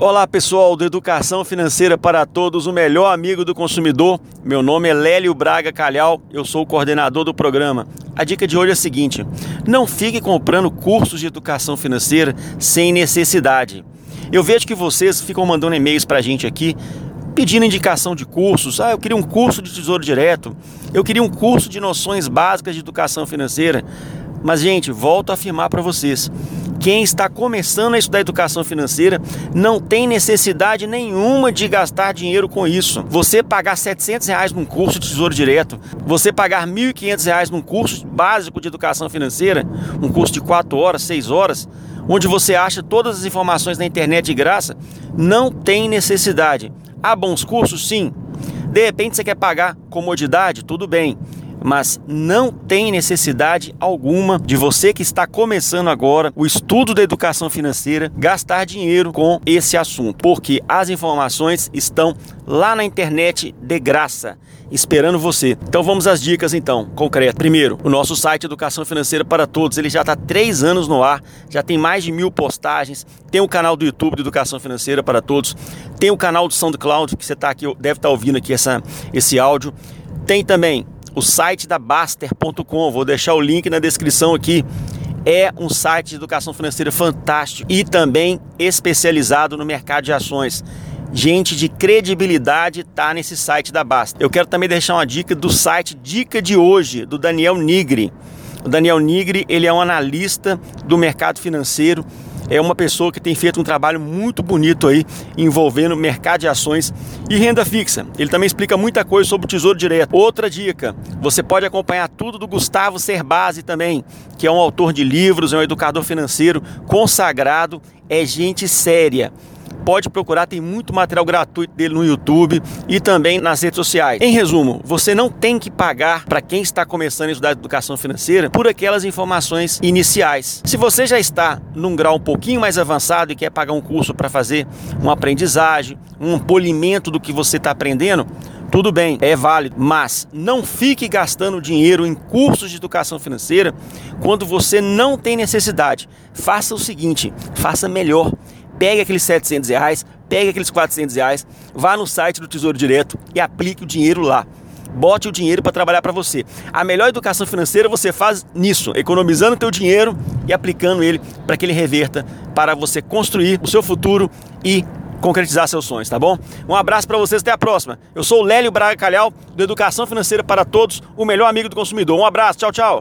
Olá pessoal do Educação Financeira para Todos, o melhor amigo do consumidor. Meu nome é Lélio Braga Calhau, eu sou o coordenador do programa. A dica de hoje é a seguinte: não fique comprando cursos de educação financeira sem necessidade. Eu vejo que vocês ficam mandando e-mails para a gente aqui pedindo indicação de cursos. Ah, eu queria um curso de Tesouro Direto, eu queria um curso de noções básicas de educação financeira. Mas, gente, volto a afirmar para vocês: quem está começando a estudar educação financeira não tem necessidade nenhuma de gastar dinheiro com isso. Você pagar 700 reais num curso de Tesouro Direto, você pagar 1.500 reais num curso básico de educação financeira, um curso de 4 horas, 6 horas, onde você acha todas as informações na internet de graça, não tem necessidade. Há bons cursos? Sim. De repente você quer pagar comodidade? Tudo bem mas não tem necessidade alguma de você que está começando agora o estudo da educação financeira gastar dinheiro com esse assunto, porque as informações estão lá na internet de graça, esperando você. Então vamos às dicas então, concreto. Primeiro, o nosso site Educação Financeira para Todos, ele já está três anos no ar, já tem mais de mil postagens, tem o canal do YouTube de Educação Financeira para Todos, tem o canal do SoundCloud, que você tá aqui, deve estar tá ouvindo aqui essa, esse áudio, tem também o site da Baster.com. Vou deixar o link na descrição aqui. É um site de educação financeira fantástico e também especializado no mercado de ações. Gente de credibilidade está nesse site da Baster. Eu quero também deixar uma dica do site Dica de Hoje, do Daniel Nigri. O Daniel Nigri, ele é um analista do mercado financeiro é uma pessoa que tem feito um trabalho muito bonito aí envolvendo mercado de ações e renda fixa. Ele também explica muita coisa sobre o Tesouro Direto. Outra dica, você pode acompanhar tudo do Gustavo Cerbasi também, que é um autor de livros, é um educador financeiro consagrado, é gente séria pode procurar, tem muito material gratuito dele no YouTube e também nas redes sociais. Em resumo, você não tem que pagar para quem está começando a estudar educação financeira por aquelas informações iniciais. Se você já está num grau um pouquinho mais avançado e quer pagar um curso para fazer uma aprendizagem, um polimento do que você está aprendendo, tudo bem, é válido, mas não fique gastando dinheiro em cursos de educação financeira quando você não tem necessidade. Faça o seguinte, faça melhor pegue aqueles 700 reais, pegue aqueles 400 reais, vá no site do Tesouro Direto e aplique o dinheiro lá. Bote o dinheiro para trabalhar para você. A melhor educação financeira você faz nisso, economizando teu dinheiro e aplicando ele para que ele reverta para você construir o seu futuro e concretizar seus sonhos, tá bom? Um abraço para vocês, até a próxima. Eu sou o Lélio Braga Calhau, do Educação Financeira para Todos, o melhor amigo do consumidor. Um abraço, tchau, tchau.